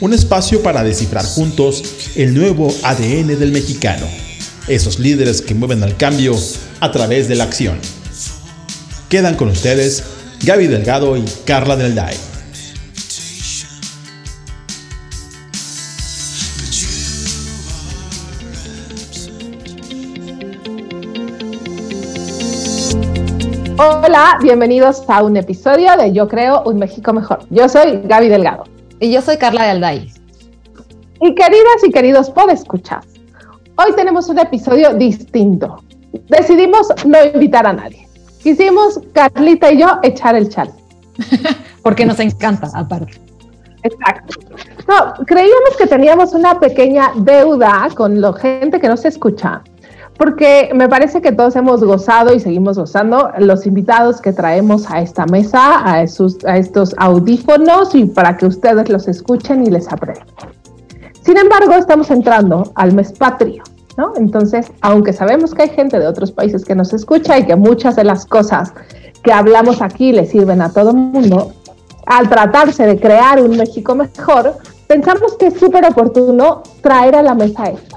un espacio para descifrar juntos el nuevo ADN del mexicano, esos líderes que mueven al cambio a través de la acción. Quedan con ustedes Gaby Delgado y Carla Del Day. Hola, bienvenidos a un episodio de Yo Creo un México Mejor. Yo soy Gaby Delgado. Y yo soy Carla de Alday. Y queridas y queridos escuchar. hoy tenemos un episodio distinto. Decidimos no invitar a nadie. Quisimos, Carlita y yo, echar el chal. Porque nos encanta, aparte. Exacto. No, creíamos que teníamos una pequeña deuda con la gente que nos escucha porque me parece que todos hemos gozado y seguimos gozando los invitados que traemos a esta mesa, a, estos audífonos y para que ustedes los escuchen y les aprendan. Sin embargo, estamos entrando al mes patrio, ¿no? Entonces, aunque sabemos que hay gente de otros países que nos escucha y que muchas de las cosas que hablamos aquí le sirven a todo el mundo, al tratarse de crear un México mejor, pensamos que es súper oportuno traer a la mesa esto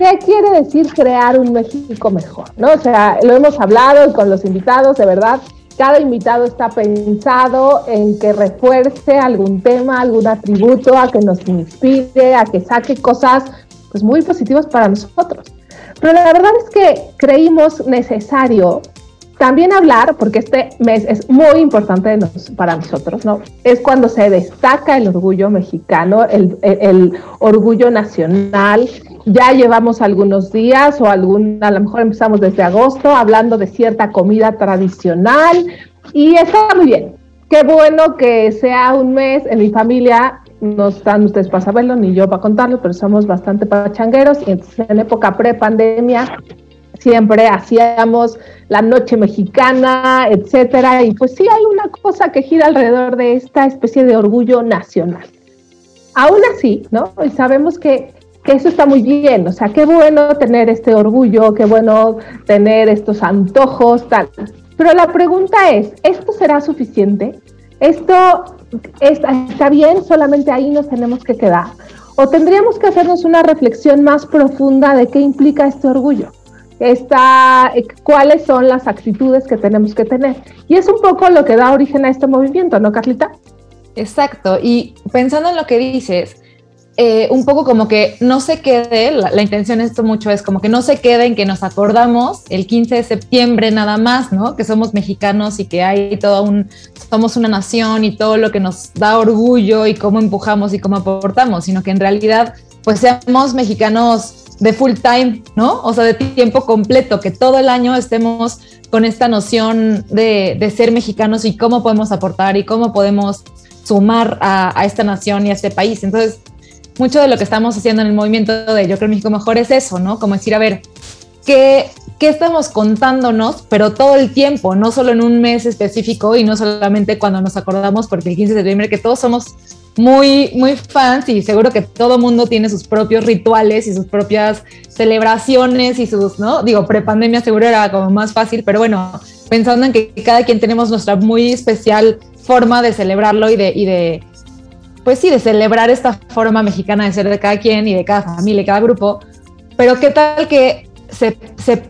¿Qué quiere decir crear un México mejor? ¿no? O sea, lo hemos hablado con los invitados, de verdad, cada invitado está pensado en que refuerce algún tema, algún atributo, a que nos inspire, a que saque cosas pues, muy positivas para nosotros. Pero la verdad es que creímos necesario también hablar, porque este mes es muy importante para nosotros, ¿no? Es cuando se destaca el orgullo mexicano, el, el orgullo nacional, ya llevamos algunos días o algún, a lo mejor empezamos desde agosto hablando de cierta comida tradicional y está muy bien. Qué bueno que sea un mes en mi familia, no están ustedes para saberlo ni yo para contarlo, pero somos bastante pachangueros y entonces en época pre-pandemia siempre hacíamos la noche mexicana, etcétera, y pues sí hay una cosa que gira alrededor de esta especie de orgullo nacional. Aún así, ¿no? Y sabemos que que eso está muy bien, o sea, qué bueno tener este orgullo, qué bueno tener estos antojos, tal. Pero la pregunta es, ¿esto será suficiente? ¿Esto está, bien? ¿Solamente ahí nos tenemos que quedar? ¿O tendríamos que hacernos una reflexión más profunda de qué implica este orgullo? Esta, cuáles son las actitudes que tenemos que tener. Y es un poco lo que da origen a este movimiento, ¿no, Carlita? Exacto. Y pensando en lo que dices, eh, un poco como que no se quede, la, intención de esto mucho es como que no se quede en que nos acordamos el 15 de septiembre nada más, ¿no? Que somos mexicanos y que hay todo un, somos una nación y todo lo que nos da orgullo y cómo empujamos y cómo aportamos, sino que en realidad pues seamos mexicanos de full time, ¿no? O sea, de tiempo completo, que todo el año estemos con esta noción de, de ser mexicanos y cómo podemos aportar y cómo podemos sumar a, a, esta nación y a este país. Entonces, mucho de lo que estamos haciendo en el movimiento de Yo creo México Mejor es eso, ¿no? Como decir, a ver, ¿qué, ¿qué estamos contándonos? Pero todo el tiempo, no solo en un mes específico y no solamente cuando nos acordamos, porque el 15 de septiembre, que todos somos muy, muy fans y seguro que todo mundo tiene sus propios rituales y sus propias celebraciones y sus, ¿no? Digo, prepandemia seguro era como más fácil, pero bueno, pensando en que cada quien tenemos nuestra muy especial forma de celebrarlo y de, y de pues sí, de celebrar esta forma mexicana de ser de cada quien y de cada familia y cada grupo, pero qué tal que se, se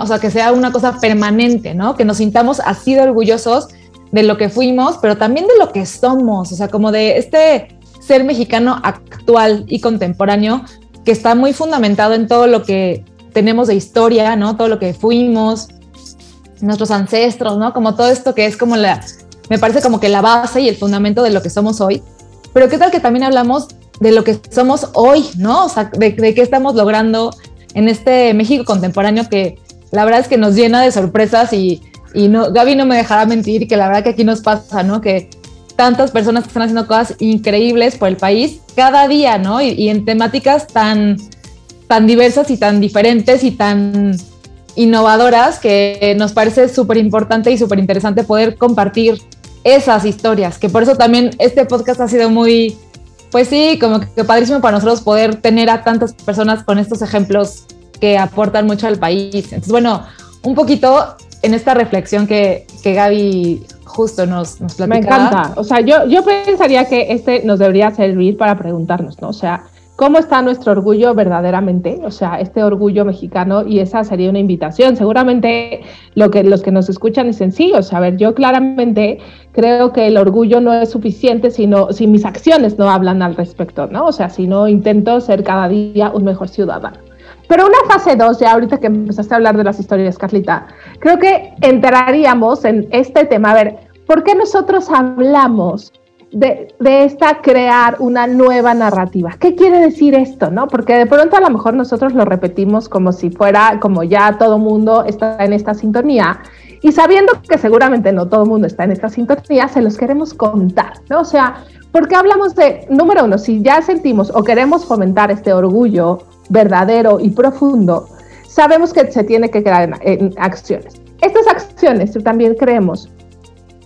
o sea, que sea una cosa permanente, ¿no? Que nos sintamos así de orgullosos de lo que fuimos, pero también de lo que somos, o sea, como de este ser mexicano actual y contemporáneo que está muy fundamentado en todo lo que tenemos de historia, ¿no? Todo lo que fuimos, nuestros ancestros, ¿no? Como todo esto que es como la, me parece como que la base y el fundamento de lo que somos hoy. Pero qué tal que también hablamos de lo que somos hoy, ¿no? O sea, de, qué estamos logrando en este México contemporáneo que la verdad es que nos llena de sorpresas y, y no, Gaby no me dejará mentir que la verdad que aquí nos pasa, ¿no? Que tantas personas que están haciendo cosas increíbles por el país cada día, ¿no? Y, en temáticas tan, tan diversas y tan diferentes y tan innovadoras que nos parece súper importante y súper interesante poder compartir esas historias, que por eso también este podcast ha sido muy, pues sí, como que padrísimo para nosotros poder tener a tantas personas con estos ejemplos que aportan mucho al país. Entonces, bueno, un poquito en esta reflexión que, que Gaby justo nos, nos Me encanta. O sea, yo, yo pensaría que este nos debería servir para preguntarnos, ¿no? O sea, ¿cómo está nuestro orgullo verdaderamente? O sea, este orgullo mexicano y esa sería una invitación. Seguramente lo que, los que nos escuchan es sencillo. O sea, a ver, yo claramente creo que el orgullo no es suficiente sino, si mis acciones no hablan al respecto, ¿no? O sea, si no intento ser cada día un mejor ciudadano. Pero una fase 2, ya ahorita que empezaste a hablar de las historias, Carlita, creo que entraríamos en este tema. A ver, ¿por qué nosotros hablamos de, de, esta crear una nueva narrativa? ¿Qué quiere decir esto? ¿no? Porque de pronto a lo mejor nosotros lo repetimos como si fuera, como ya todo mundo está en esta sintonía. Y sabiendo que seguramente no todo el mundo está en esta sintonía, se los queremos contar, ¿no? O sea, ¿por qué hablamos de, número uno, si ya sentimos o queremos fomentar este orgullo verdadero y profundo, sabemos que se tiene que crear en, acciones. Estas acciones también creemos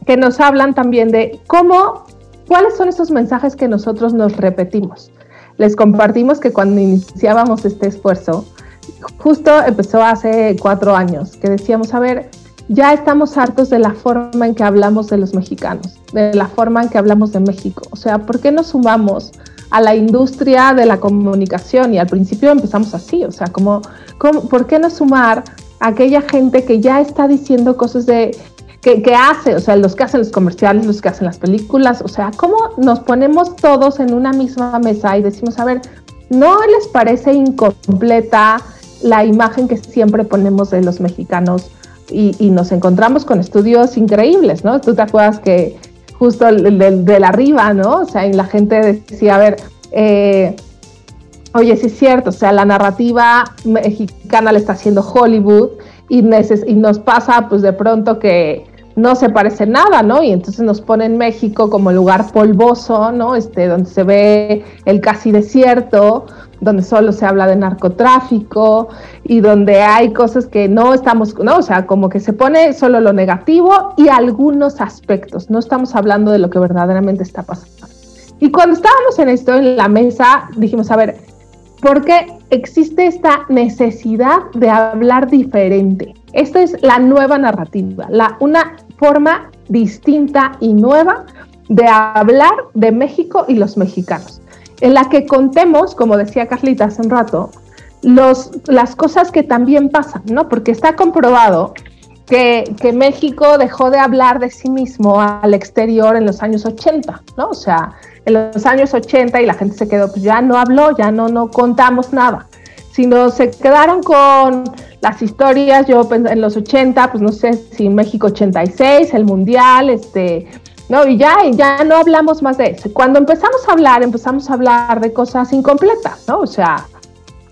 que nos hablan también de cómo, cuáles son esos mensajes que nosotros nos repetimos. Les compartimos que cuando iniciábamos este esfuerzo, justo empezó hace cuatro años, que decíamos, a ver, ya estamos hartos de la forma en que hablamos de los mexicanos, de la forma en que hablamos de México. O sea, ¿por qué no sumamos a la industria de la comunicación y al principio empezamos así, o sea, como, ¿por qué no sumar a aquella gente que ya está diciendo cosas de que, que, hace, o sea, los que hacen los comerciales, los que hacen las películas, o sea, cómo nos ponemos todos en una misma mesa y decimos, a ver, ¿no les parece incompleta la imagen que siempre ponemos de los mexicanos? Y, nos encontramos con estudios increíbles, ¿no? Tú te acuerdas que justo de, la arriba, ¿no? O sea, y la gente decía, a ver, eh, oye, sí es cierto, o sea, la narrativa mexicana le está haciendo Hollywood y, y nos pasa pues de pronto que no se parece nada, ¿no? Y entonces nos pone en México como lugar polvoso, ¿no? Este, donde se ve el casi desierto, donde solo se habla de narcotráfico y donde hay cosas que no estamos, ¿no? O sea, como que se pone solo lo negativo y algunos aspectos, no estamos hablando de lo que verdaderamente está pasando. Y cuando estábamos en esto, en la mesa, dijimos, a ver, ¿por qué existe esta necesidad de hablar diferente? Esta es la nueva narrativa, la, una forma distinta y nueva de hablar de México y los mexicanos en la que contemos, como decía Carlita hace un rato, los, las cosas que también pasan, ¿no? Porque está comprobado que, que, México dejó de hablar de sí mismo al exterior en los años 80, ¿no? O sea, en los años 80 y la gente se quedó, pues ya no habló, ya no, no contamos nada, sino se quedaron con las historias, yo en los 80, pues no sé si México 86, el Mundial, este, ¿no? Y ya, ya no hablamos más de eso. Cuando empezamos a hablar, empezamos a hablar de cosas incompletas, ¿no? O sea,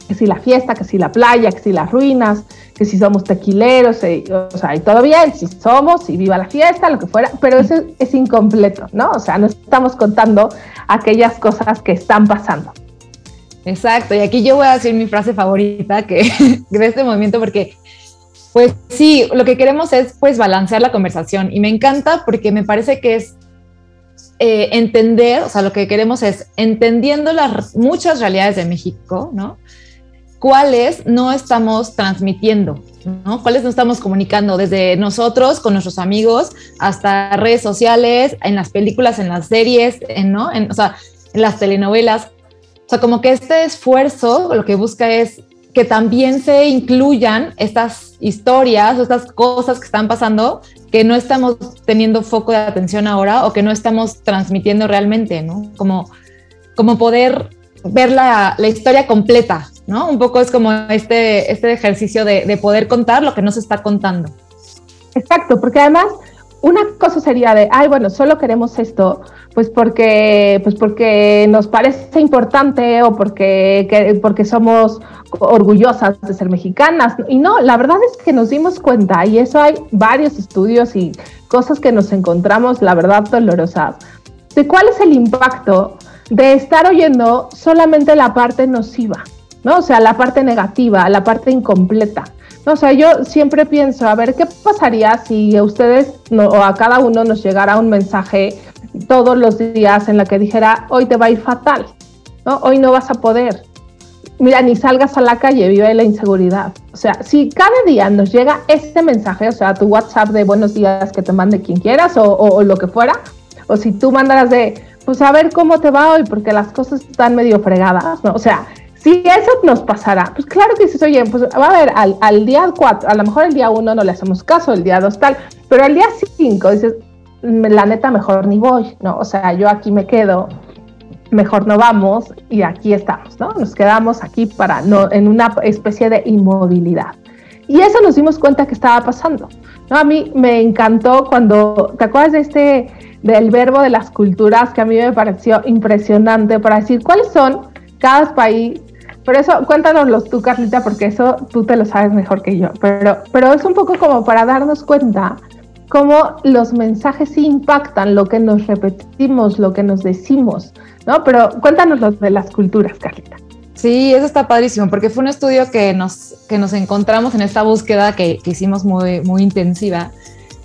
que si la fiesta, que si la playa, que si las ruinas, que si somos tequileros, eh, o sea, y todo bien, si somos, y viva la fiesta, lo que fuera, pero eso es, incompleto, ¿no? O sea, no estamos contando aquellas cosas que están pasando. Exacto, y aquí yo voy a decir mi frase favorita que, de este movimiento, porque pues sí, lo que queremos es pues balancear la conversación y me encanta porque me parece que es eh, entender, o sea, lo que queremos es entendiendo las muchas realidades de México, ¿no? ¿Cuáles no estamos transmitiendo? ¿no? ¿Cuáles no estamos comunicando desde nosotros con nuestros amigos hasta redes sociales, en las películas, en las series, en, ¿no? En, o sea, en las telenovelas? O sea, como que este esfuerzo lo que busca es que también se incluyan estas historias o estas cosas que están pasando que no estamos teniendo foco de atención ahora o que no estamos transmitiendo realmente, ¿no? Como, como poder ver la, la historia completa, ¿no? Un poco es como este, este ejercicio de, de poder contar lo que no se está contando. Exacto, porque además una cosa sería de, ay, bueno, solo queremos esto, pues porque, pues porque nos parece importante o porque, porque somos orgullosas de ser mexicanas. Y no, la verdad es que nos dimos cuenta, y eso hay varios estudios y cosas que nos encontramos, la verdad, dolorosas, de cuál es el impacto de estar oyendo solamente la parte nociva. ¿no? O sea, la parte negativa, la parte incompleta. O sea, yo siempre pienso, a ver, ¿qué pasaría si a ustedes o a cada uno nos llegara un mensaje todos los días en la que dijera, hoy te va a ir fatal, ¿no? Hoy no vas a poder. Mira, ni salgas a la calle, vive la inseguridad. O sea, si cada día nos llega este mensaje, o sea, tu WhatsApp de buenos días que te mande quien quieras o, o lo que fuera, o si tú mandaras de, pues a ver cómo te va hoy, porque las cosas están medio fregadas, ¿no? O sea, si eso nos pasará, pues claro que dices, oye, pues va a ver, al, al día 4, a lo mejor el día 1 no le hacemos caso, el día 2 tal, pero al día 5 dices, la neta mejor ni voy, ¿no? O sea, yo aquí me quedo, mejor no vamos y aquí estamos, ¿no? Nos quedamos aquí para no, en una especie de inmovilidad. Y eso nos dimos cuenta que estaba pasando. ¿no? A mí me encantó cuando, ¿te acuerdas de este, del verbo de las culturas que a mí me pareció impresionante para decir cuáles son cada país? Por eso, cuéntanoslos tú, Carlita, porque eso tú te lo sabes mejor que yo. Pero, pero es un poco como para darnos cuenta cómo los mensajes impactan lo que nos repetimos, lo que nos decimos, ¿no? Pero cuéntanos lo de las culturas, Carlita. Sí, eso está padrísimo, porque fue un estudio que nos, que nos encontramos en esta búsqueda que, que hicimos muy, muy intensiva.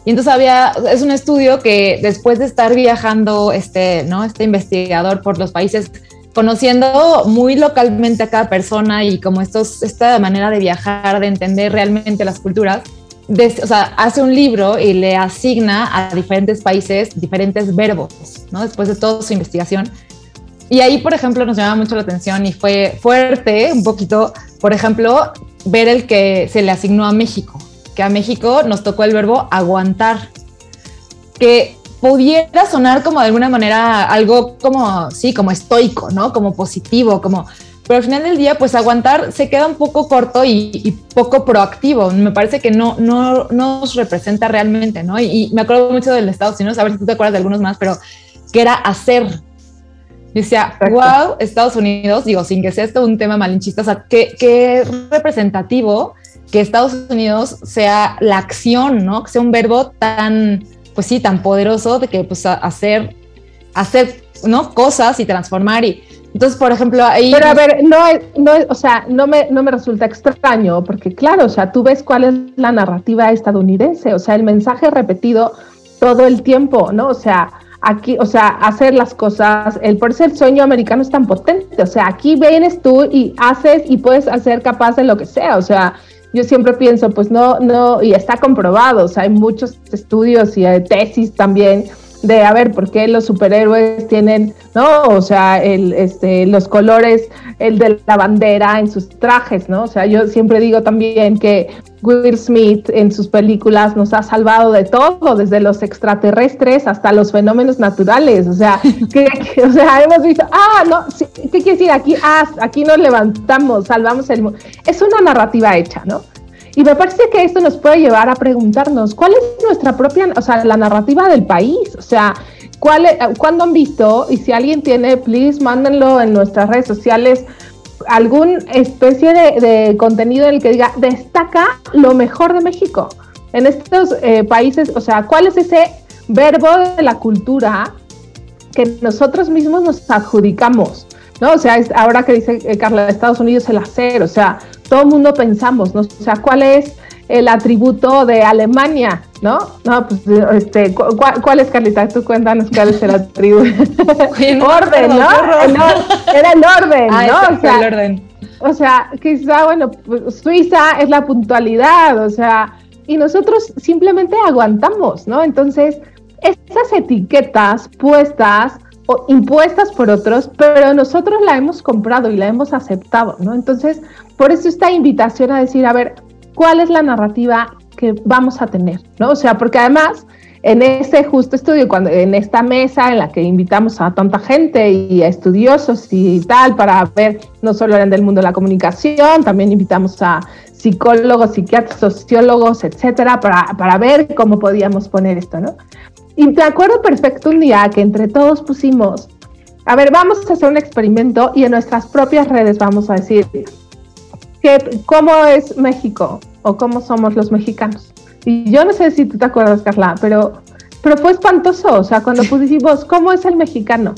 Y entonces había, es un estudio que después de estar viajando, este, ¿no? este investigador por los países, conociendo muy localmente a cada persona y como estos, esta manera de viajar, de entender realmente las culturas, o sea, hace un libro y le asigna a diferentes países diferentes verbos, ¿no? Después de toda su investigación. Y ahí, por ejemplo, nos llamaba mucho la atención y fue fuerte un poquito, por ejemplo, ver el que se le asignó a México, que a México nos tocó el verbo aguantar, que pudiera sonar como de alguna manera algo como, sí, como estoico, ¿no? Como positivo, como pero al final del día, pues aguantar se queda un poco corto y, poco proactivo. Me parece que no, no, nos representa realmente, ¿no? Y, me acuerdo mucho del Estados Unidos, a ver si tú te acuerdas de algunos más, pero que era hacer. Decía, wow, Estados Unidos, digo, sin que sea esto un tema malinchista, o sea, qué, qué representativo que Estados Unidos sea la acción, ¿no? Que sea un verbo tan, pues sí, tan poderoso de que, pues, hacer, hacer, ¿no? Cosas y transformar y entonces, por ejemplo, ahí... Pero a ver, no, no, o sea, no me, no me resulta extraño, porque claro, o sea, tú ves cuál es la narrativa estadounidense, o sea, el mensaje repetido todo el tiempo, ¿no? O sea, aquí, o sea, hacer las cosas, el por eso el sueño americano es tan potente, o sea, aquí vienes tú y haces y puedes hacer capaz de lo que sea, o sea, yo siempre pienso, pues no, no, y está comprobado, o sea, hay muchos estudios y tesis también de a ver por qué los superhéroes tienen, ¿no? O sea, el, este, los colores, el de la bandera en sus trajes, ¿no? O sea, yo siempre digo también que Will Smith en sus películas nos ha salvado de todo, desde los extraterrestres hasta los fenómenos naturales. O sea, que, o sea hemos visto, ah, no, ¿qué quiere decir? Aquí, ah, aquí nos levantamos, salvamos el mundo. Es una narrativa hecha, ¿no? Y me parece que esto nos puede llevar a preguntarnos cuál es nuestra propia, o sea, la narrativa del país, o sea, cuál, cuándo han visto, y si alguien tiene, please, mándenlo en nuestras redes sociales, algún especie de, contenido en el que diga, destaca lo mejor de México. En estos eh, países, o sea, ¿cuál es ese verbo de la cultura que nosotros mismos nos adjudicamos? ¿no? O sea, ahora que dice eh, Carla, Estados Unidos el hacer, o sea, todo el mundo pensamos, ¿no? O sea, ¿cuál es el atributo de Alemania, ¿no? No, pues, este, ¿cuál, es, Carlita? Tú cuéntanos cuál es el atributo. orden, ¿no? era el orden, ah, ¿no? O sea, el orden. O sea, quizá, bueno, pues, Suiza es la puntualidad, o sea, y nosotros simplemente aguantamos, ¿no? Entonces, esas etiquetas puestas impuestas por otros, pero nosotros la hemos comprado y la hemos aceptado, ¿no? Entonces, por eso esta invitación a decir, a ver, ¿cuál es la narrativa que vamos a tener? ¿No? O sea, porque además, en ese justo estudio, cuando en esta mesa en la que invitamos a tanta gente y a estudiosos y tal, para ver, no solo eran del mundo de la comunicación, también invitamos a psicólogos, psiquiatras, sociólogos, etcétera, para, para ver cómo podíamos poner esto, ¿no? Y te acuerdo perfecto un día que entre todos pusimos, a ver, vamos a hacer un experimento y en nuestras propias redes vamos a decir que, cómo es México o cómo somos los mexicanos. Y yo no sé si tú te acuerdas, Carla, pero, pero fue espantoso. O sea, cuando pusimos cómo es el mexicano,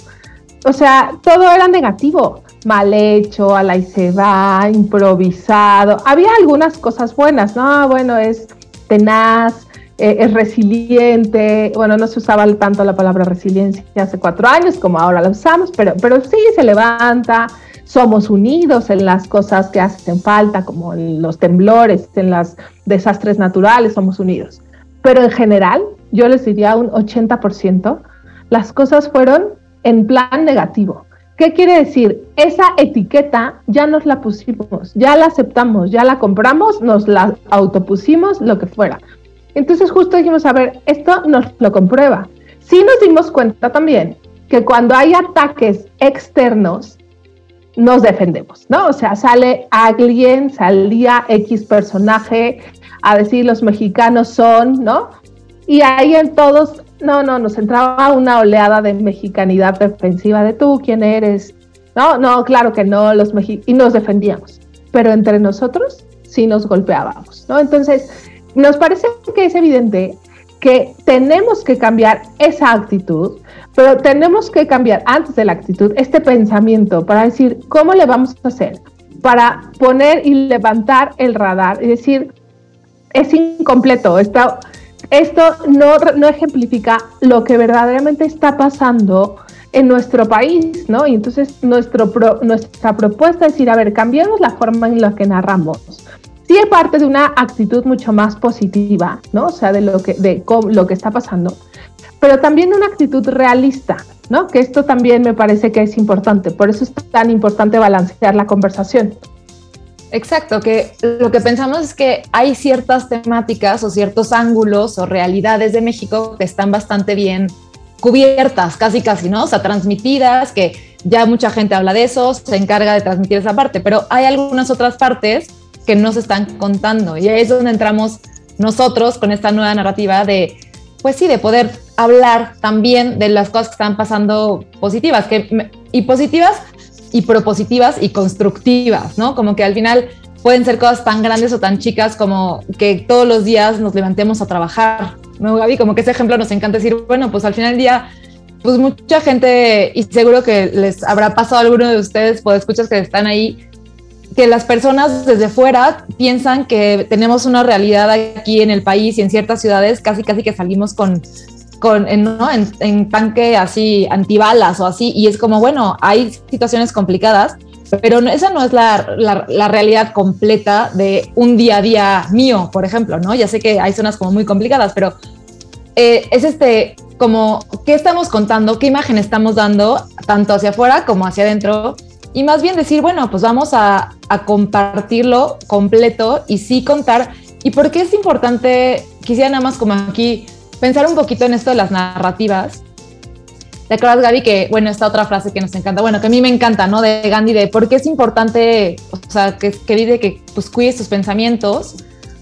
o sea, todo era negativo. mal hecho, a la y se va, improvisado. Había algunas cosas buenas, ¿no? Bueno, es tenaz, eh, es resiliente. Bueno, no se usaba tanto la palabra resiliencia hace cuatro años como ahora la usamos, pero, pero sí se levanta. Somos unidos en las cosas que hacen falta, como en los temblores, en los desastres naturales, somos unidos. Pero en general, yo les diría un 80%, las cosas fueron en plan negativo. ¿Qué quiere decir? Esa etiqueta ya nos la pusimos, ya la aceptamos, ya la compramos, nos la autopusimos, lo que fuera. Entonces justo dijimos, a ver, esto nos lo comprueba. Sí nos dimos cuenta también que cuando hay ataques externos, nos defendemos, ¿no? O sea, sale alguien, salía X personaje a decir los mexicanos son, ¿no? Y ahí en todos, no, no, nos entraba una oleada de mexicanidad defensiva de tú, ¿quién eres? No, no, claro que no, los mexicanos, y nos defendíamos, pero entre nosotros sí nos golpeábamos, ¿no? Entonces, nos parece que es evidente que tenemos que cambiar esa actitud, pero tenemos que cambiar antes de la actitud este pensamiento para decir, ¿cómo le vamos a hacer? Para poner y levantar el radar y decir, es incompleto, esto, esto no, no ejemplifica lo que verdaderamente está pasando en nuestro país, ¿no? Y entonces nuestro nuestra propuesta es decir, a ver, cambiemos la forma en la que narramos sí es parte de una actitud mucho más positiva, ¿no? O sea, de lo que, de lo que está pasando, pero también de una actitud realista, ¿no? Que esto también me parece que es importante, por eso es tan importante balancear la conversación. Exacto, que lo que pensamos es que hay ciertas temáticas o ciertos ángulos o realidades de México que están bastante bien cubiertas, casi casi, ¿no? O sea, transmitidas, que ya mucha gente habla de eso, se encarga de transmitir esa parte, pero hay algunas otras partes que no se están contando. Y ahí es donde entramos nosotros con esta nueva narrativa de, pues sí, de poder hablar también de las cosas que están pasando positivas, que, y positivas y propositivas y constructivas, ¿no? Como que al final pueden ser cosas tan grandes o tan chicas como que todos los días nos levantemos a trabajar, ¿no, Gaby? Como que ese ejemplo nos encanta decir, bueno, pues al final del día, pues mucha gente, y seguro que les habrá pasado a alguno de ustedes, pues escuchas que están ahí, que las personas desde fuera piensan que tenemos una realidad aquí en el país y en ciertas ciudades casi casi que salimos con con en, ¿no? en, tanque así antibalas o así y es como bueno hay situaciones complicadas pero esa no es la, la, realidad completa de un día a día mío por ejemplo no ya sé que hay zonas como muy complicadas pero eh, es este como qué estamos contando qué imagen estamos dando tanto hacia afuera como hacia adentro y más bien decir, bueno, pues vamos a, compartirlo completo y sí contar. ¿Y por qué es importante? Quisiera nada más como aquí pensar un poquito en esto de las narrativas. ¿Te acuerdas, Gaby, que, bueno, esta otra frase que nos encanta, bueno, que a mí me encanta, ¿no? De Gandhi, de por qué es importante, o sea, que, que dice que pues cuides tus pensamientos,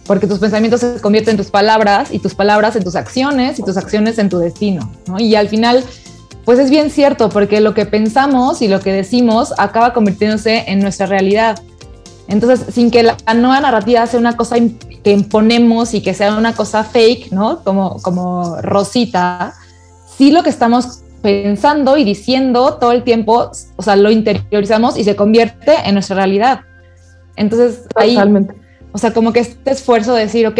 porque tus pensamientos se convierten en tus palabras y tus palabras en tus acciones y tus acciones en tu destino, ¿no? Y al final pues es bien cierto, porque lo que pensamos y lo que decimos acaba convirtiéndose en nuestra realidad. Entonces, sin que la nueva narrativa sea una cosa que imponemos y que sea una cosa fake, ¿no? Como, como Rosita, sí lo que estamos pensando y diciendo todo el tiempo, o sea, lo interiorizamos y se convierte en nuestra realidad. Entonces, ahí, o sea, como que este esfuerzo de decir, ok,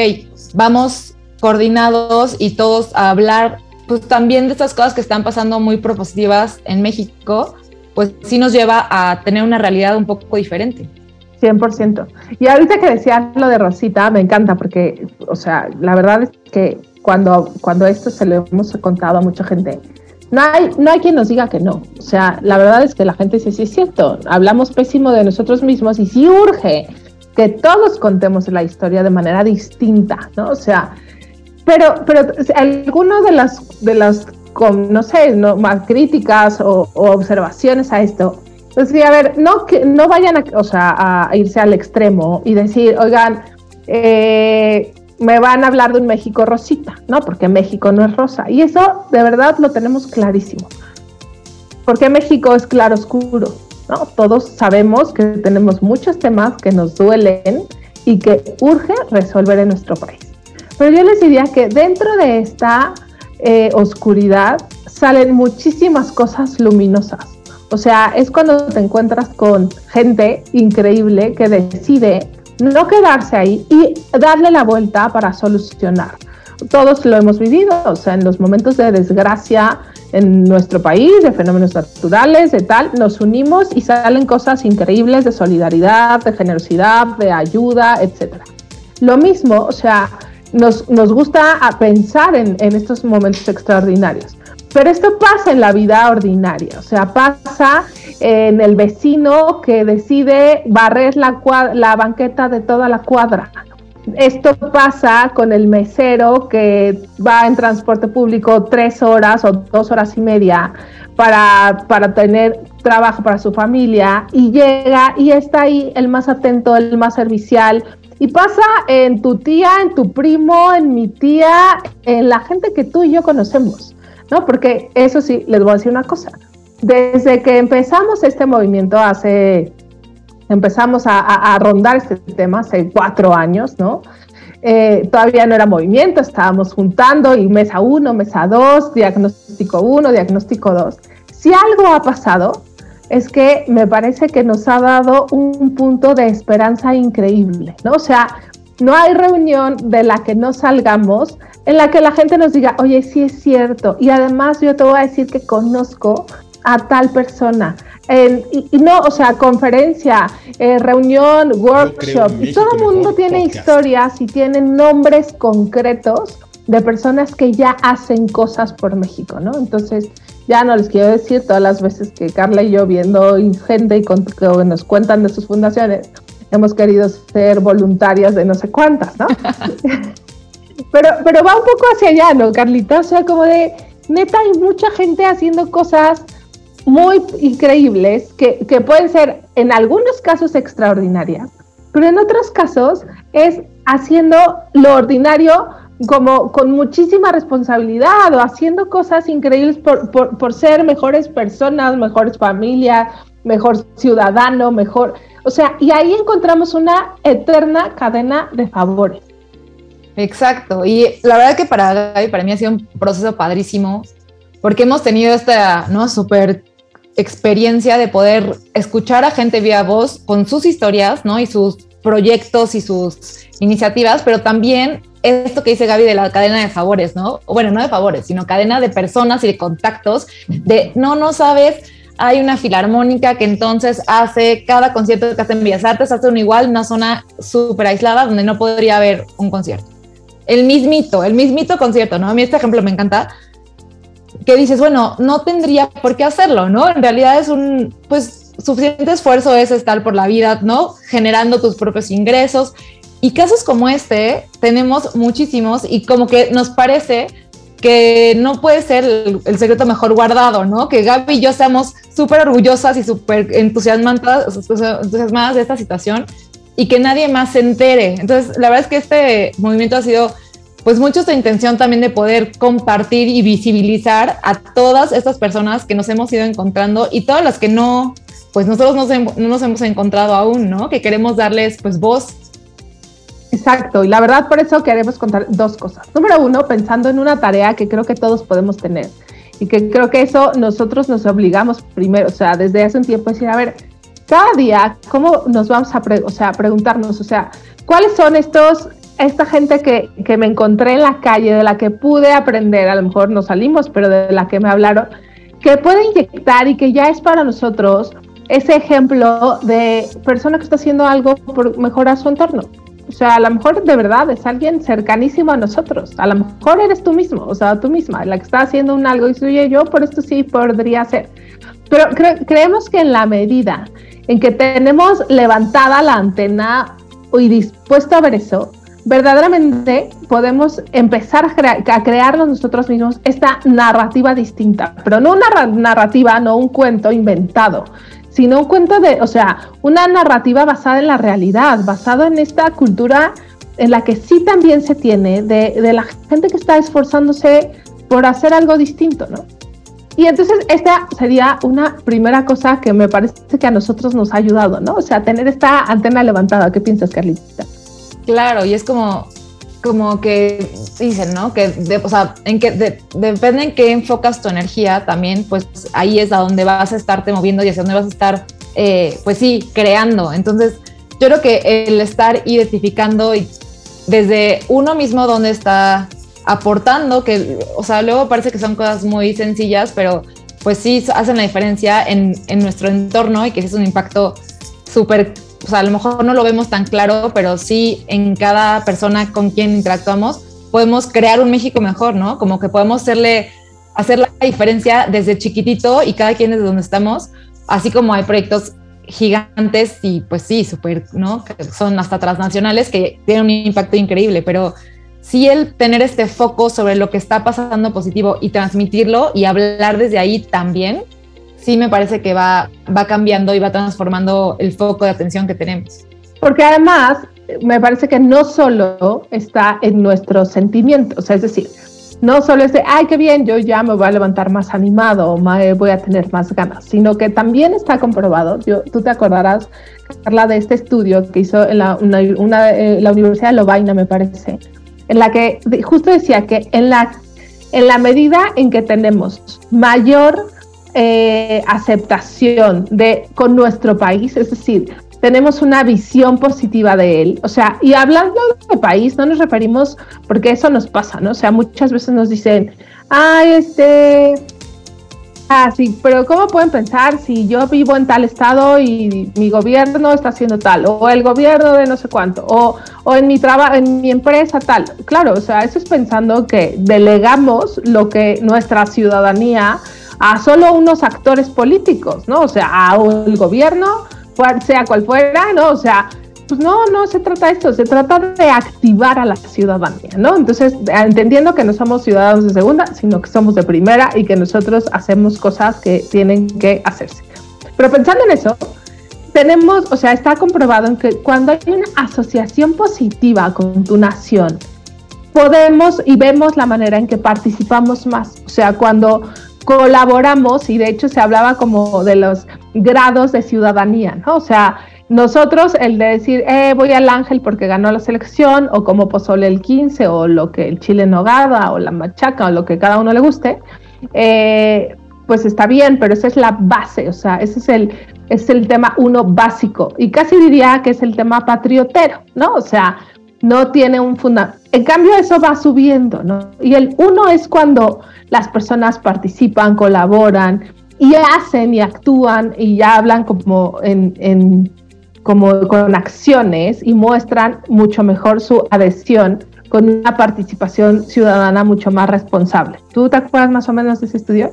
vamos coordinados y todos a hablar pues también de estas cosas que están pasando muy propositivas en México, pues sí nos lleva a tener una realidad un poco diferente. 100%. Y ahorita que decía lo de Rosita, me encanta porque, o sea, la verdad es que cuando, cuando esto se lo hemos contado a mucha gente, no hay, no hay quien nos diga que no. O sea, la verdad es que la gente dice, sí es cierto, hablamos pésimo de nosotros mismos y sí urge que todos contemos la historia de manera distinta, ¿no? O sea, pero, pero alguno de las, de las no sé, no, más críticas o, observaciones a esto, pues sí, a ver, no, que, no vayan a, o sea, a irse al extremo y decir, oigan, eh, me van a hablar de un México rosita, ¿no? Porque México no es rosa. Y eso de verdad lo tenemos clarísimo. Porque México es claro oscuro, ¿no? Todos sabemos que tenemos muchos temas que nos duelen y que urge resolver en nuestro país. Pero yo les diría que dentro de esta eh, oscuridad salen muchísimas cosas luminosas. O sea, es cuando te encuentras con gente increíble que decide no quedarse ahí y darle la vuelta para solucionar. Todos lo hemos vivido, o sea, en los momentos de desgracia en nuestro país, de fenómenos naturales, de tal, nos unimos y salen cosas increíbles de solidaridad, de generosidad, de ayuda, etc. Lo mismo, o sea, nos, nos gusta pensar en, en estos momentos extraordinarios. Pero esto pasa en la vida ordinaria, o sea, pasa en el vecino que decide barrer la, la banqueta de toda la cuadra. Esto pasa con el mesero que va en transporte público tres horas o dos horas y media para, para tener trabajo para su familia y llega y está ahí el más atento, el más servicial, y pasa en tu tía, en tu primo, en mi tía, en la gente que tú y yo conocemos. ¿no? Porque eso sí, les voy a decir una cosa. Desde que empezamos este movimiento hace, empezamos a, rondar este tema hace cuatro años, ¿no? Eh, todavía no era movimiento, estábamos juntando y mesa uno, mesa dos, diagnóstico uno, diagnóstico dos. Si algo ha pasado, es que me parece que nos ha dado un punto de esperanza increíble, ¿no? O sea, no hay reunión de la que no salgamos en la que la gente nos diga, oye, sí es cierto, y además yo te voy a decir que conozco a tal persona. y, no, o sea, conferencia, eh, reunión, workshop, y todo el mundo tiene historias y tiene nombres concretos de personas que ya hacen cosas por México, ¿no? Entonces, ya no les quiero decir todas las veces que Carla y yo viendo gente y que nos cuentan de sus fundaciones, hemos querido ser voluntarias de no sé cuántas, ¿no? pero, pero va un poco hacia allá, ¿no, Carlita? O sea, como de, neta, hay mucha gente haciendo cosas muy increíbles que, que pueden ser en algunos casos extraordinarias, pero en otros casos es haciendo lo ordinario como con muchísima responsabilidad o haciendo cosas increíbles por, por, ser mejores personas, mejores familias, mejor ciudadano, mejor, o sea, y ahí encontramos una eterna cadena de favores. Exacto, y la verdad que para Gaby, para mí ha sido un proceso padrísimo, porque hemos tenido esta, ¿no? Súper experiencia de poder escuchar a gente vía voz con sus historias, ¿no? Y sus proyectos y sus iniciativas, pero también esto que dice Gaby de la cadena de favores, ¿no? Bueno, no de favores, sino cadena de personas y de contactos, de no, no sabes hay una filarmónica que entonces hace cada concierto que hace en Bellas Artes, hace un igual, una zona súper aislada donde no podría haber un concierto. El mismito, el mismito concierto, ¿no? A mí este ejemplo me encanta, que dices, bueno, no tendría por qué hacerlo, ¿no? En realidad es un, pues, suficiente esfuerzo es estar por la vida, ¿no? Generando tus propios ingresos. Y casos como este tenemos muchísimos y como que nos parece que no puede ser el, secreto mejor guardado, ¿no? Que Gaby y yo seamos súper orgullosas y súper entusiasmadas, entusiasmadas de esta situación y que nadie más se entere. Entonces, la verdad es que este movimiento ha sido pues mucho esta intención también de poder compartir y visibilizar a todas estas personas que nos hemos ido encontrando y todas las que no, pues nosotros no nos hemos encontrado aún, ¿no? Que queremos darles pues voz Exacto, y la verdad por eso queremos contar dos cosas. Número uno, pensando en una tarea que creo que todos podemos tener y que creo que eso nosotros nos obligamos primero, o sea, desde hace un tiempo decir, a ver, cada día, ¿cómo nos vamos a o sea, preguntarnos, o sea, cuáles son estos, esta gente que, que me encontré en la calle, de la que pude aprender, a lo mejor no salimos, pero de la que me hablaron, que puede inyectar y que ya es para nosotros ese ejemplo de persona que está haciendo algo por mejorar su entorno. O sea, a lo mejor de verdad es alguien cercanísimo a nosotros. A lo mejor eres tú mismo, o sea, tú misma, la que está haciendo un algo y dice, oye, yo por esto sí podría ser. Pero creemos que en la medida en que tenemos levantada la antena y dispuesto a ver eso, verdaderamente podemos empezar a, a crearnos nosotros mismos esta narrativa distinta, pero no una narrativa, no un cuento inventado, sino un cuento de, o sea, una narrativa basada en la realidad, basado en esta cultura en la que sí también se tiene de, de la gente que está esforzándose por hacer algo distinto, ¿no? Y entonces esta sería una primera cosa que me parece que a nosotros nos ha ayudado, ¿no? O sea, tener esta antena levantada. ¿Qué piensas, Carlita? Claro, y es como como que dicen, ¿no? Que, o sea, en que depende en qué enfocas tu energía también, pues ahí es a donde vas a estarte moviendo y hacia donde vas a estar, eh, pues sí, creando. Entonces, yo creo que el estar identificando y desde uno mismo donde está aportando, que, o sea, luego parece que son cosas muy sencillas, pero pues sí hacen la diferencia en, en nuestro entorno y que es un impacto súper a lo mejor no lo vemos tan claro, pero sí en cada persona con quien interactuamos podemos crear un México mejor, ¿no? Como que podemos hacerle, hacer la diferencia desde chiquitito y cada quien desde donde estamos, así como hay proyectos gigantes y pues sí, súper, ¿no? Que son hasta transnacionales que tienen un impacto increíble, pero sí el tener este foco sobre lo que está pasando positivo y transmitirlo y hablar desde ahí también, sí me parece que va, va cambiando y va transformando el foco de atención que tenemos. Porque además, me parece que no solo está en nuestros sentimientos, es decir, no solo es de, ay, qué bien, yo ya me voy a levantar más animado o voy a tener más ganas, sino que también está comprobado, tú te acordarás, Carla, de este estudio que hizo en la, eh, la Universidad de Lovaina, me parece, en la que justo decía que en la, en la medida en que tenemos mayor eh, aceptación de, con nuestro país, es decir, tenemos una visión positiva de él. O sea, y hablando de país, no nos referimos, porque eso nos pasa, ¿no? O sea, muchas veces nos dicen, ay, este, ah, pero ¿cómo pueden pensar si yo vivo en tal estado y mi gobierno está haciendo tal, o el gobierno de no sé cuánto, o, o en mi trabajo, en mi empresa tal? Claro, o sea, eso es pensando que delegamos lo que nuestra ciudadanía a solo unos actores políticos, ¿no? O sea, a el gobierno, sea cual fuera, ¿no? O sea, pues no, no se trata de esto, se trata de activar a la ciudadanía, ¿no? Entonces, entendiendo que no somos ciudadanos de segunda, sino que somos de primera y que nosotros hacemos cosas que tienen que hacerse. Pero pensando en eso, tenemos, o sea, está comprobado en que cuando hay una asociación positiva con tu nación, podemos y vemos la manera en que participamos más. O sea, cuando colaboramos y de hecho se hablaba como de los grados de ciudadanía, ¿no? O sea, nosotros el de decir, eh, voy al Ángel porque ganó la selección, o como Pozole el 15, o lo que el chile nogada, o la machaca, o lo que cada uno le guste, eh, pues está bien, pero esa es la base, o sea, ese es el, es el tema uno básico, y casi diría que es el tema patriotero, ¿no? O sea, no tiene un fundamento. En cambio, eso va subiendo, ¿no? Y el uno es cuando las personas participan, colaboran y hacen y actúan y ya hablan como en, como con acciones y muestran mucho mejor su adhesión con una participación ciudadana mucho más responsable. ¿Tú te acuerdas más o menos de ese estudio?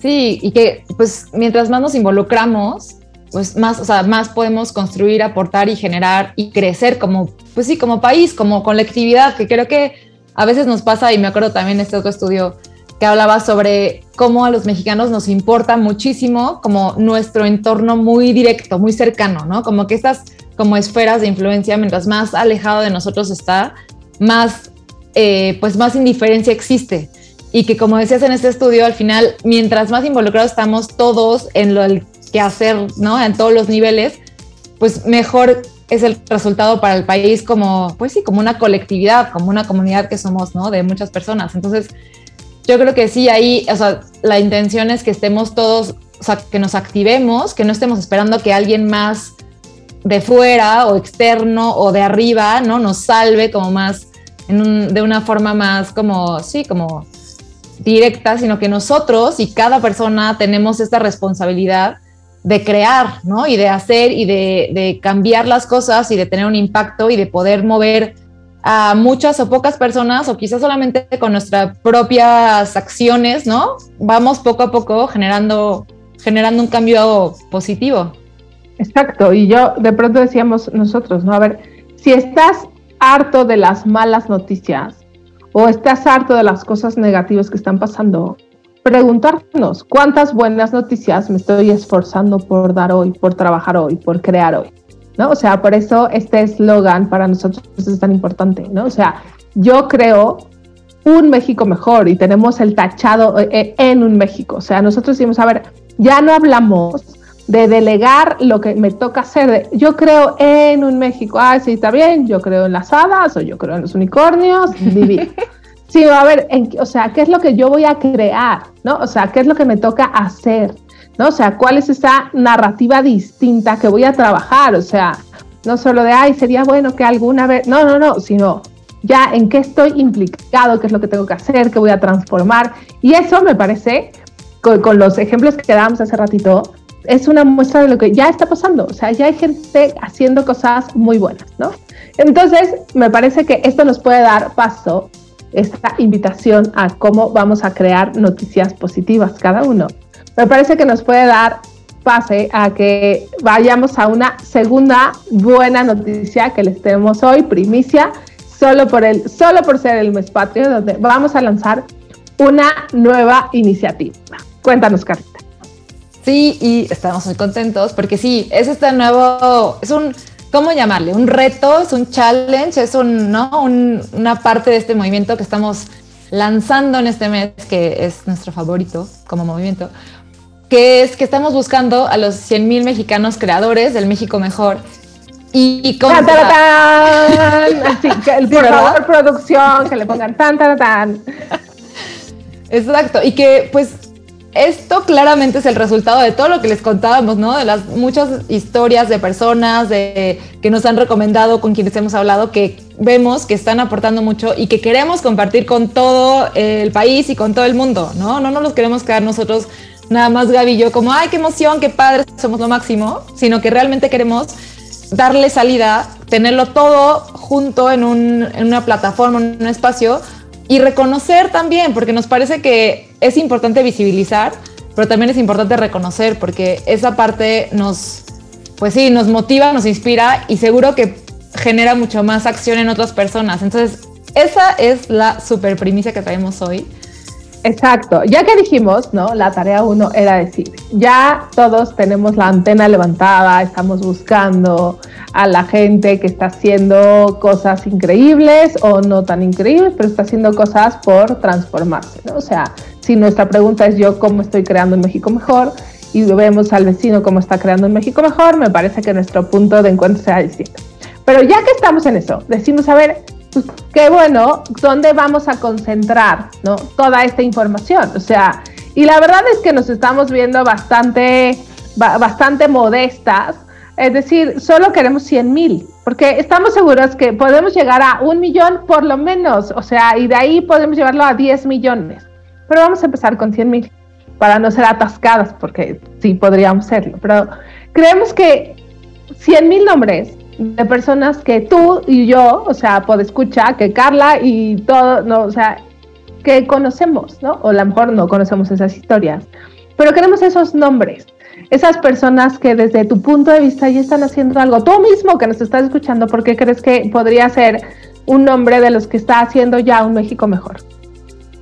Sí, y que pues mientras más nos involucramos, pues más, o sea, más podemos construir, aportar y generar y crecer como, pues sí, como país, como colectividad, que creo que a veces nos pasa, y me acuerdo también de este otro estudio que hablaba sobre cómo a los mexicanos nos importa muchísimo como nuestro entorno muy directo, muy cercano, ¿no? Como que estas como esferas de influencia, mientras más alejado de nosotros está, más, eh, pues más indiferencia existe. Y que como decías en este estudio, al final, mientras más involucrados estamos todos en lo que hacer, ¿no? En todos los niveles, pues mejor es el resultado para el país como, pues sí, como una colectividad, como una comunidad que somos, ¿no? De muchas personas. Entonces, yo creo que sí, ahí, o sea, la intención es que estemos todos, o sea, que nos activemos, que no estemos esperando que alguien más de fuera o externo o de arriba, ¿no? Nos salve como más, de una forma más como, sí, como directa, sino que nosotros y cada persona tenemos esta responsabilidad de crear, ¿no? Y de hacer y de, de cambiar las cosas y de tener un impacto y de poder mover a muchas o pocas personas o quizás solamente con nuestras propias acciones, ¿no? Vamos poco a poco generando, generando un cambio positivo. Exacto, y yo de pronto decíamos nosotros, ¿no? A ver, si estás harto de las malas noticias o estás harto de las cosas negativas que están pasando, preguntarnos cuántas buenas noticias me estoy esforzando por dar hoy, por trabajar hoy, por crear hoy. ¿No? O sea, por eso este eslogan para nosotros es tan importante, ¿no? O sea, yo creo un México mejor y tenemos el tachado eh, eh, en un México. O sea, nosotros decimos, a ver, ya no hablamos de delegar lo que me toca hacer. yo creo en un México, ah, sí, está bien, yo creo en las hadas o yo creo en los unicornios, vivir. Sí, a ver, o sea, ¿qué es lo que yo voy a crear? ¿No? O sea, ¿qué es lo que me toca hacer? ¿No? O sea, ¿cuál es esa narrativa distinta que voy a trabajar? O sea, no solo de, ay, sería bueno que alguna vez, no, no, no, sino ya en qué estoy implicado, qué es lo que tengo que hacer, qué voy a transformar. Y eso me parece, con, los ejemplos que dábamos hace ratito, es una muestra de lo que ya está pasando. O sea, ya hay gente haciendo cosas muy buenas, ¿no? Entonces, me parece que esto nos puede dar paso, esta invitación a cómo vamos a crear noticias positivas cada uno. Me parece que nos puede dar pase a que vayamos a una segunda buena noticia que les tenemos hoy, primicia, solo por, el, solo por ser el mes patrio, donde vamos a lanzar una nueva iniciativa. Cuéntanos, Carita. Sí, y estamos muy contentos porque sí, es este nuevo, es un, ¿cómo llamarle? Un reto, es un challenge, es un, ¿no? una parte de este movimiento que estamos lanzando en este mes, que es nuestro favorito como movimiento, que es que estamos buscando a los 100.000 mexicanos creadores del México Mejor. Y, con tan, Así, que, por favor, producción, que le pongan tan, tan, tan. Exacto, y que pues esto claramente es el resultado de todo lo que les contábamos, ¿no? De las muchas historias de personas de, que nos han recomendado, con quienes hemos hablado, que vemos que están aportando mucho y que queremos compartir con todo el país y con todo el mundo, ¿no? No nos los queremos quedar nosotros nada más Gaby como, ay, qué emoción, qué padre, somos lo máximo, sino que realmente queremos darle salida, tenerlo todo junto en, un, en una plataforma, en un espacio y reconocer también, porque nos parece que es importante visibilizar, pero también es importante reconocer, porque esa parte nos, pues sí, nos motiva, nos inspira y seguro que genera mucho más acción en otras personas. Entonces, esa es la super primicia que traemos hoy. Exacto, ya que dijimos, ¿no? La tarea uno era decir, ya todos tenemos la antena levantada, estamos buscando a la gente que está haciendo cosas increíbles o no tan increíbles, pero está haciendo cosas por transformarse, ¿no? O sea, si nuestra pregunta es yo cómo estoy creando un México mejor y vemos al vecino cómo está creando un México mejor, me parece que nuestro punto de encuentro sea distinto. Pero ya que estamos en eso, decimos, a ver, pues, qué bueno, ¿dónde vamos a concentrar ¿no? toda esta información? O sea, y la verdad es que nos estamos viendo bastante, bastante modestas. Es decir, solo queremos 100 mil, porque estamos seguros que podemos llegar a un millón por lo menos, o sea, y de ahí podemos llevarlo a 10 millones. Pero vamos a empezar con 100 mil para no ser atascadas, porque sí podríamos serlo. Pero creemos que 100 mil nombres de personas que tú y yo, o sea, por escucha, que Carla y todo, no, o sea, que conocemos, ¿no? O a lo mejor no conocemos esas historias, pero queremos esos nombres, esas personas que desde tu punto de vista ya están haciendo algo. Tú mismo que nos estás escuchando, ¿por qué crees que podría ser un nombre de los que está haciendo ya un México mejor?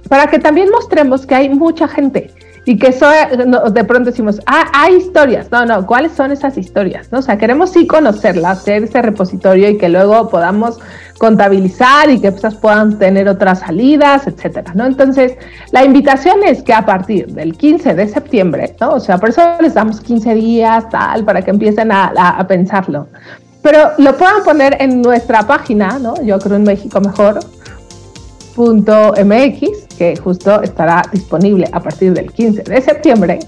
Para que también mostremos que hay mucha gente y que eso, de pronto decimos, ah, hay historias. No, no, ¿cuáles son esas historias? ¿No? O sea, queremos sí conocerlas, hacer ese repositorio y que luego podamos contabilizar y que esas puedan tener otras salidas, etcétera, ¿no? Entonces, la invitación es que a partir del 15 de septiembre, ¿no? O sea, por eso les damos 15 días, tal, para que empiecen a, a pensarlo. Pero lo puedan poner en nuestra página, ¿no? Yo creo en México mejor, .mx, justo estará disponible a partir del 15 de septiembre.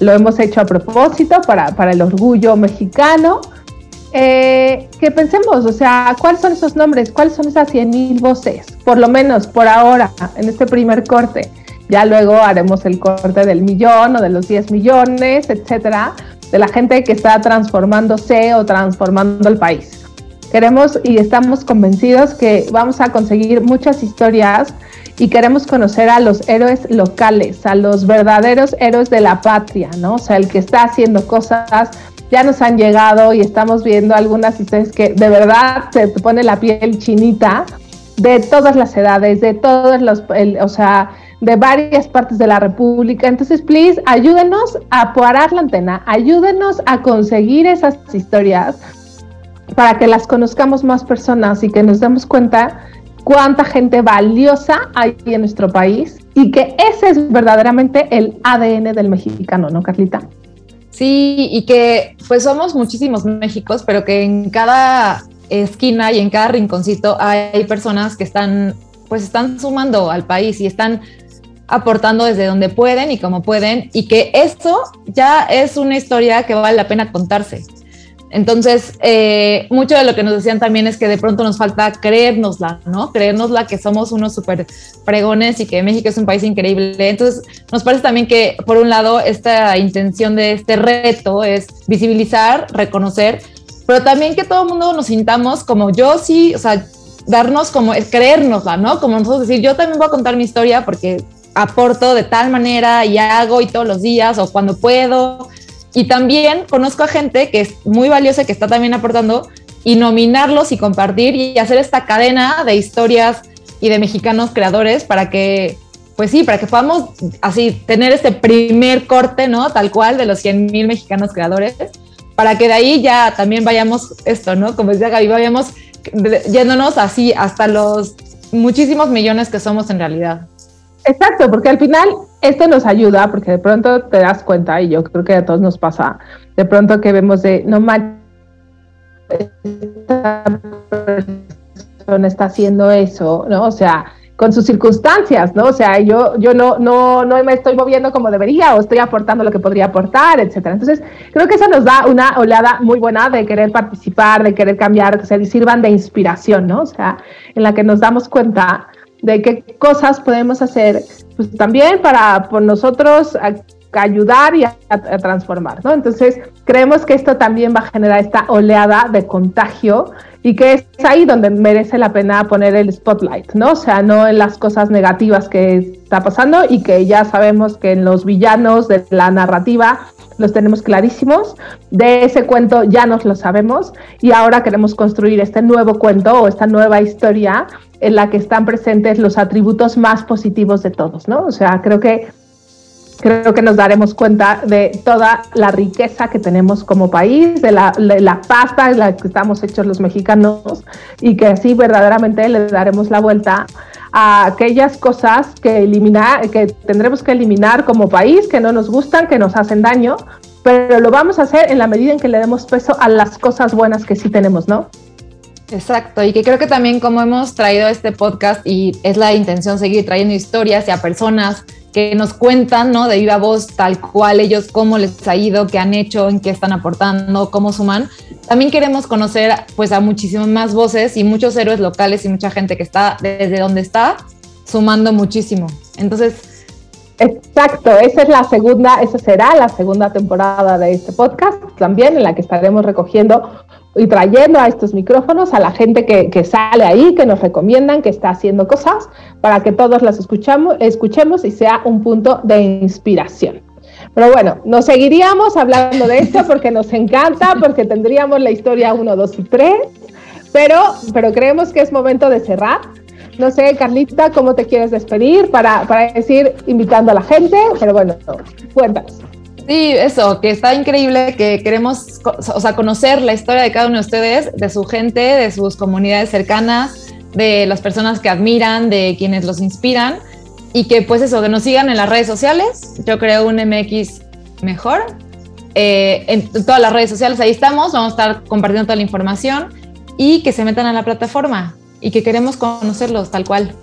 Lo hemos hecho a propósito para, para el orgullo mexicano. Eh, que pensemos, o sea, ¿cuáles son esos nombres? ¿Cuáles son esas 100 mil voces? Por lo menos por ahora, en este primer corte. Ya luego haremos el corte del millón o de los 10 millones, etcétera, de la gente que está transformándose o transformando el país. Queremos y estamos convencidos que vamos a conseguir muchas historias y queremos conocer a los héroes locales, a los verdaderos héroes de la patria, ¿no? O sea, el que está haciendo cosas, ya nos han llegado y estamos viendo algunas historias que de verdad se te pone la piel chinita de todas las edades, de todos los, o sea, de varias partes de la República. Entonces, please, ayúdenos a parar la antena, ayúdenos a conseguir esas historias para que las conozcamos más personas y que nos demos cuenta cuánta gente valiosa hay en nuestro país y que ese es verdaderamente el ADN del mexicano, ¿no, Carlita? Sí, y que pues somos muchísimos Méxicos, pero que en cada esquina y en cada rinconcito hay personas que están, pues están sumando al país y están aportando desde donde pueden y como pueden, y que esto ya es una historia que vale la pena contarse. Entonces, eh, mucho de lo que nos decían también es que de pronto nos falta creérnosla, ¿no? Creérnosla que somos unos súper pregones y que México es un país increíble. Entonces, nos parece también que, por un lado, esta intención de este reto es visibilizar, reconocer, pero también que todo el mundo nos sintamos como yo sí, o sea, darnos como, creérnosla, ¿no? Como nosotros decir, yo también voy a contar mi historia porque aporto de tal manera y hago y todos los días o cuando puedo y también conozco a gente que es muy valiosa, que está también aportando, y nominarlos y compartir y hacer esta cadena de historias y de mexicanos creadores para que, pues sí, para que podamos así tener este primer corte, ¿no? Tal cual de los 100 mil mexicanos creadores, para que de ahí ya también vayamos esto, ¿no? Como decía Gaby, vayamos yéndonos así hasta los muchísimos millones que somos en realidad. Exacto, porque al final esto nos ayuda, porque de pronto te das cuenta, y yo creo que a todos nos pasa, de pronto que vemos de, no mal, esta persona está haciendo eso, ¿no? O sea, con sus circunstancias, ¿no? O sea, yo, yo no, no, no me estoy moviendo como debería o estoy aportando lo que podría aportar, etcétera. Entonces, creo que eso nos da una oleada muy buena de querer participar, de querer cambiar, que se sirvan de inspiración, ¿no? O sea, en la que nos damos cuenta de qué cosas podemos hacer pues también para por nosotros ayudar y a, transformar, ¿no? Entonces, creemos que esto también va a generar esta oleada de contagio y que es ahí donde merece la pena poner el spotlight, ¿no? O sea, no en las cosas negativas que está pasando y que ya sabemos que en los villanos de la narrativa los tenemos clarísimos, de ese cuento ya nos lo sabemos y ahora queremos construir este nuevo cuento o esta nueva historia en la que están presentes los atributos más positivos de todos, ¿no? O sea, creo que creo que nos daremos cuenta de toda la riqueza que tenemos como país, de la, la pasta en la que estamos hechos los mexicanos y que así verdaderamente le daremos la vuelta a aquellas cosas que eliminar, que tendremos que eliminar como país, que no nos gustan, que nos hacen daño, pero lo vamos a hacer en la medida en que le demos peso a las cosas buenas que sí tenemos, ¿no? Exacto, y que creo que también como hemos traído este podcast y es la intención seguir trayendo historias y a personas que nos cuentan, ¿no? De viva voz, tal cual ellos, cómo les ha ido, qué han hecho, en qué están aportando, cómo suman. También queremos conocer, pues, a muchísimas más voces y muchos héroes locales y mucha gente que está desde donde está, sumando muchísimo. Entonces... Exacto, esa es la segunda, esa será la segunda temporada de este podcast también, en la que estaremos recogiendo y trayendo a estos micrófonos a la gente que, que, sale ahí, que nos recomiendan, que está haciendo cosas, para que todos las escuchamos, escuchemos y sea un punto de inspiración. Pero bueno, nos seguiríamos hablando de esto porque nos encanta, porque tendríamos la historia 1, 2 y 3, pero, pero creemos que es momento de cerrar. No sé, Carlita, ¿cómo te quieres despedir para, para decir invitando a la gente? Pero bueno, cuéntanos. Sí, eso, que está increíble, que queremos o sea, conocer la historia de cada uno de ustedes, de su gente, de sus comunidades cercanas, de las personas que admiran, de quienes los inspiran y que pues eso, que nos sigan en las redes sociales. Yo creo un MX mejor. Eh, en todas las redes sociales ahí estamos, vamos a estar compartiendo toda la información y que se metan a la plataforma y que queremos conocerlos tal cual.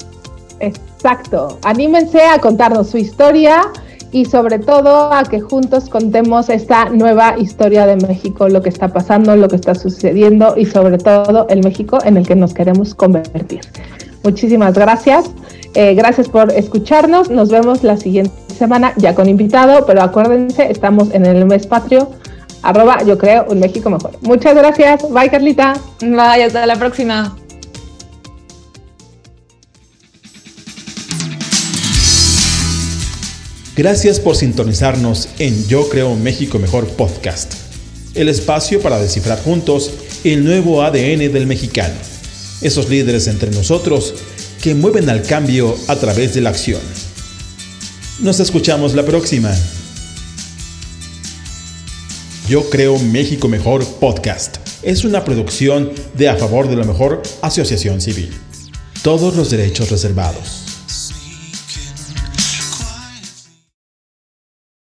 Exacto, anímense a contarnos su historia y sobre todo a que juntos contemos esta nueva historia de México, lo que está pasando, lo que está sucediendo y sobre todo el México en el que nos queremos convertir. Muchísimas gracias. Eh, gracias por escucharnos. Nos vemos la siguiente semana ya con invitado, pero acuérdense, estamos en el mes patrio. Arroba, yo creo, un México mejor. Muchas gracias. Bye, Carlita. Bye, hasta la próxima. Gracias por sintonizarnos en Yo Creo México Mejor Podcast, el espacio para descifrar juntos el nuevo ADN del mexicano, esos líderes entre nosotros que mueven al cambio a través de la acción. Nos escuchamos la próxima. Yo Creo México Mejor Podcast es una producción de A Favor de la Mejor Asociación Civil. Todos los derechos reservados.